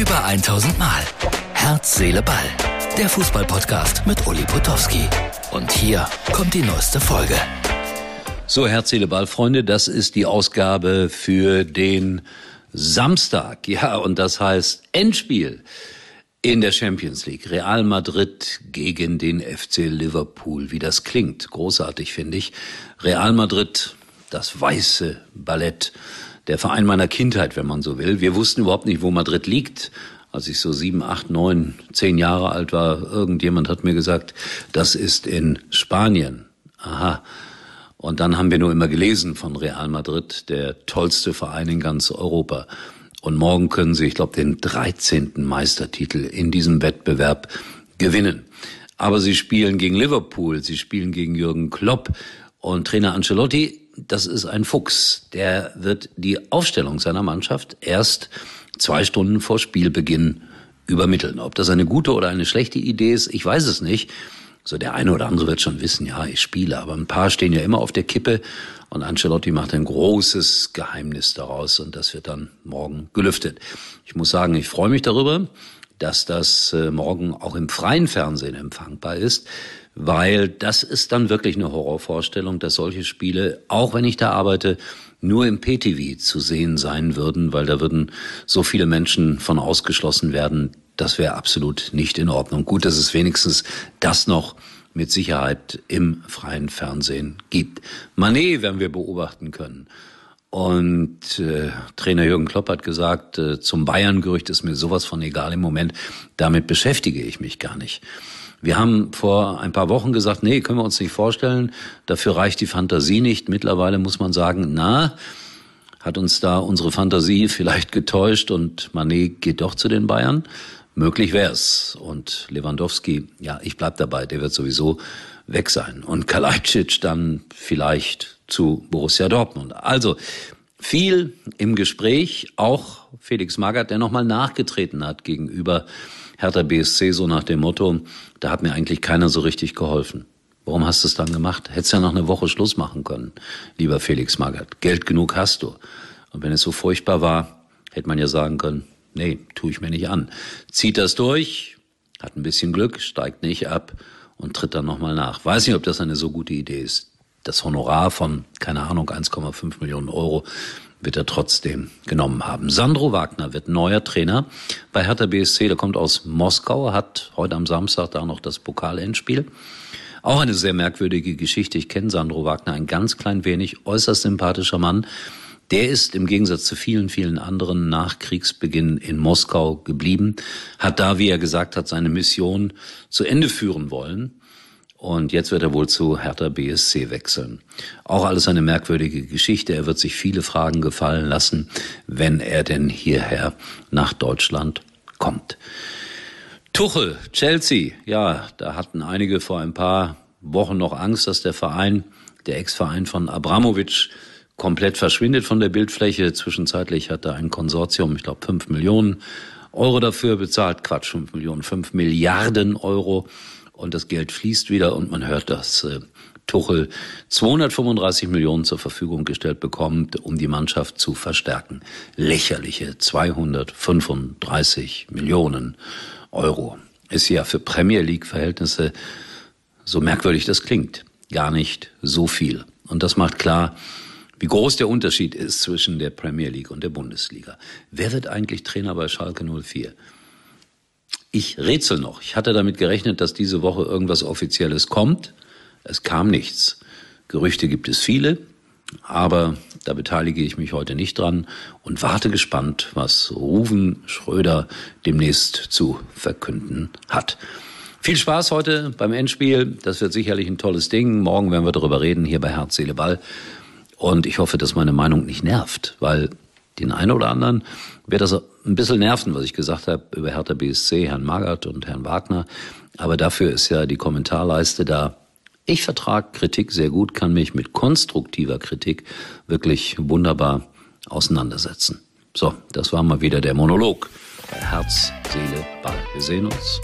Über 1000 Mal. Herz, Seele, Ball. Der Fußballpodcast mit Uli Potowski. Und hier kommt die neueste Folge. So, Herz, Seele, Ball, Freunde, das ist die Ausgabe für den Samstag. Ja, und das heißt Endspiel in der Champions League. Real Madrid gegen den FC Liverpool. Wie das klingt. Großartig, finde ich. Real Madrid, das weiße Ballett der Verein meiner Kindheit, wenn man so will. Wir wussten überhaupt nicht, wo Madrid liegt. Als ich so sieben, acht, neun, zehn Jahre alt war, irgendjemand hat mir gesagt, das ist in Spanien. Aha. Und dann haben wir nur immer gelesen von Real Madrid, der tollste Verein in ganz Europa. Und morgen können sie, ich glaube, den 13. Meistertitel in diesem Wettbewerb gewinnen. Aber sie spielen gegen Liverpool, sie spielen gegen Jürgen Klopp und Trainer Ancelotti das ist ein Fuchs. Der wird die Aufstellung seiner Mannschaft erst zwei Stunden vor Spielbeginn übermitteln. Ob das eine gute oder eine schlechte Idee ist, ich weiß es nicht. So der eine oder andere wird schon wissen, ja, ich spiele, aber ein paar stehen ja immer auf der Kippe und Ancelotti macht ein großes Geheimnis daraus und das wird dann morgen gelüftet. Ich muss sagen, ich freue mich darüber, dass das äh, morgen auch im freien Fernsehen empfangbar ist weil das ist dann wirklich eine Horrorvorstellung, dass solche Spiele, auch wenn ich da arbeite, nur im PTV zu sehen sein würden, weil da würden so viele Menschen von ausgeschlossen werden. Das wäre absolut nicht in Ordnung. Gut, dass es wenigstens das noch mit Sicherheit im freien Fernsehen gibt. Manet werden wir beobachten können. Und äh, Trainer Jürgen Klopp hat gesagt, äh, zum Bayern-Gerücht ist mir sowas von egal im Moment. Damit beschäftige ich mich gar nicht. Wir haben vor ein paar Wochen gesagt, nee, können wir uns nicht vorstellen. Dafür reicht die Fantasie nicht. Mittlerweile muss man sagen, na, hat uns da unsere Fantasie vielleicht getäuscht und Manet geht doch zu den Bayern. Möglich wär's. Und Lewandowski, ja, ich bleib dabei, der wird sowieso weg sein. Und Kalajdzic dann vielleicht zu Borussia Dortmund. Also viel im Gespräch, auch Felix Magath, der nochmal nachgetreten hat gegenüber Hertha BSC so nach dem Motto, da hat mir eigentlich keiner so richtig geholfen. Warum hast du es dann gemacht? Hättest ja noch eine Woche Schluss machen können, lieber Felix Magath. Geld genug hast du. Und wenn es so furchtbar war, hätte man ja sagen können, nee, tue ich mir nicht an. Zieht das durch, hat ein bisschen Glück, steigt nicht ab und tritt dann nochmal nach. Weiß nicht, ob das eine so gute Idee ist. Das Honorar von, keine Ahnung, 1,5 Millionen Euro wird er trotzdem genommen haben. Sandro Wagner wird neuer Trainer bei Hertha BSC. Der kommt aus Moskau, hat heute am Samstag da noch das Pokalendspiel. Auch eine sehr merkwürdige Geschichte. Ich kenne Sandro Wagner ein ganz klein wenig, äußerst sympathischer Mann. Der ist im Gegensatz zu vielen, vielen anderen nach Kriegsbeginn in Moskau geblieben, hat da, wie er gesagt hat, seine Mission zu Ende führen wollen und jetzt wird er wohl zu Hertha BSC wechseln. Auch alles eine merkwürdige Geschichte. Er wird sich viele Fragen gefallen lassen, wenn er denn hierher nach Deutschland kommt. Tuchel, Chelsea. Ja, da hatten einige vor ein paar Wochen noch Angst, dass der Verein, der Ex-Verein von Abramovic, komplett verschwindet von der Bildfläche. Zwischenzeitlich hat er ein Konsortium, ich glaube, fünf Millionen Euro dafür bezahlt. Quatsch, fünf Millionen, fünf Milliarden Euro und das Geld fließt wieder und man hört, dass äh, Tuchel 235 Millionen zur Verfügung gestellt bekommt, um die Mannschaft zu verstärken. Lächerliche 235 Millionen Euro. Ist ja für Premier League Verhältnisse, so merkwürdig das klingt, gar nicht so viel. Und das macht klar, wie groß der Unterschied ist zwischen der Premier League und der Bundesliga. Wer wird eigentlich Trainer bei Schalke 04? Ich rätsel noch. Ich hatte damit gerechnet, dass diese Woche irgendwas Offizielles kommt. Es kam nichts. Gerüchte gibt es viele, aber da beteilige ich mich heute nicht dran und warte gespannt, was Ruven Schröder demnächst zu verkünden hat. Viel Spaß heute beim Endspiel. Das wird sicherlich ein tolles Ding. Morgen werden wir darüber reden, hier bei Herz, Seele, Ball. Und ich hoffe, dass meine Meinung nicht nervt, weil den einen oder anderen wird das ein bisschen nerven, was ich gesagt habe über Hertha BSC, Herrn Magath und Herrn Wagner. Aber dafür ist ja die Kommentarleiste da. Ich vertrage Kritik sehr gut, kann mich mit konstruktiver Kritik wirklich wunderbar auseinandersetzen. So, das war mal wieder der Monolog Herz, Seele, Ball. Wir sehen uns.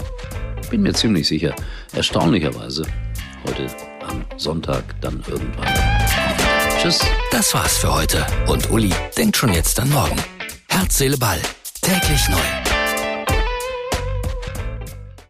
Bin mir ziemlich sicher, erstaunlicherweise heute am Sonntag dann irgendwann. Tschüss. Das war's für heute. Und Uli denkt schon jetzt an morgen. Herz, Seele, Ball. Täglich neu.